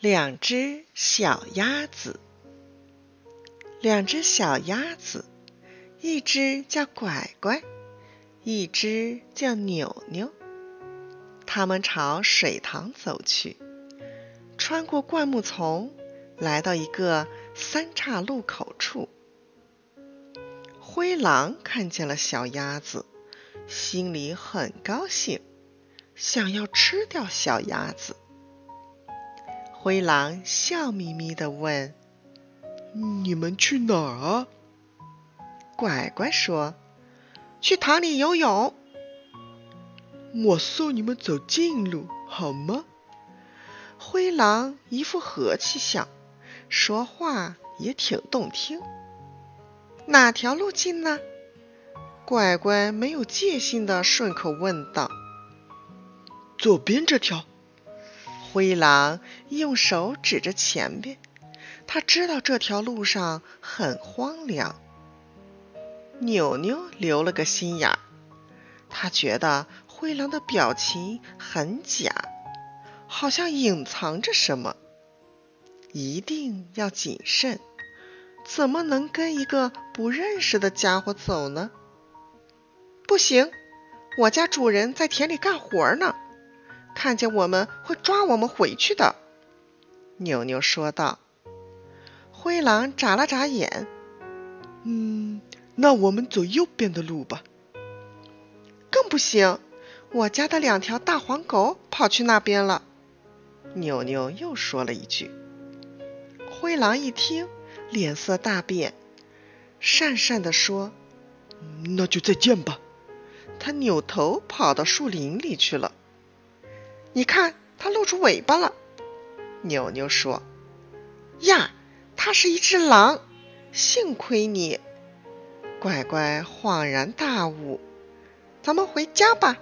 两只小鸭子，两只小鸭子，一只叫拐拐，一只叫扭扭。它们朝水塘走去，穿过灌木丛，来到一个三岔路口处。灰狼看见了小鸭子，心里很高兴，想要吃掉小鸭子。灰狼笑眯眯地问：“你们去哪儿啊？”乖乖说：“去塘里游泳。”我送你们走近路好吗？灰狼一副和气相，说话也挺动听。哪条路近呢？乖乖没有戒心的顺口问道：“左边这条。”灰狼用手指着前边，他知道这条路上很荒凉。扭扭留了个心眼儿，他觉得灰狼的表情很假，好像隐藏着什么。一定要谨慎，怎么能跟一个不认识的家伙走呢？不行，我家主人在田里干活呢。看见我们会抓我们回去的，牛牛说道。灰狼眨了眨眼，嗯，那我们走右边的路吧。更不行，我家的两条大黄狗跑去那边了。牛牛又说了一句。灰狼一听，脸色大变，讪讪地说：“那就再见吧。”他扭头跑到树林里去了。你看，它露出尾巴了。牛牛说：“呀，它是一只狼！幸亏你。”乖乖恍然大悟：“咱们回家吧。”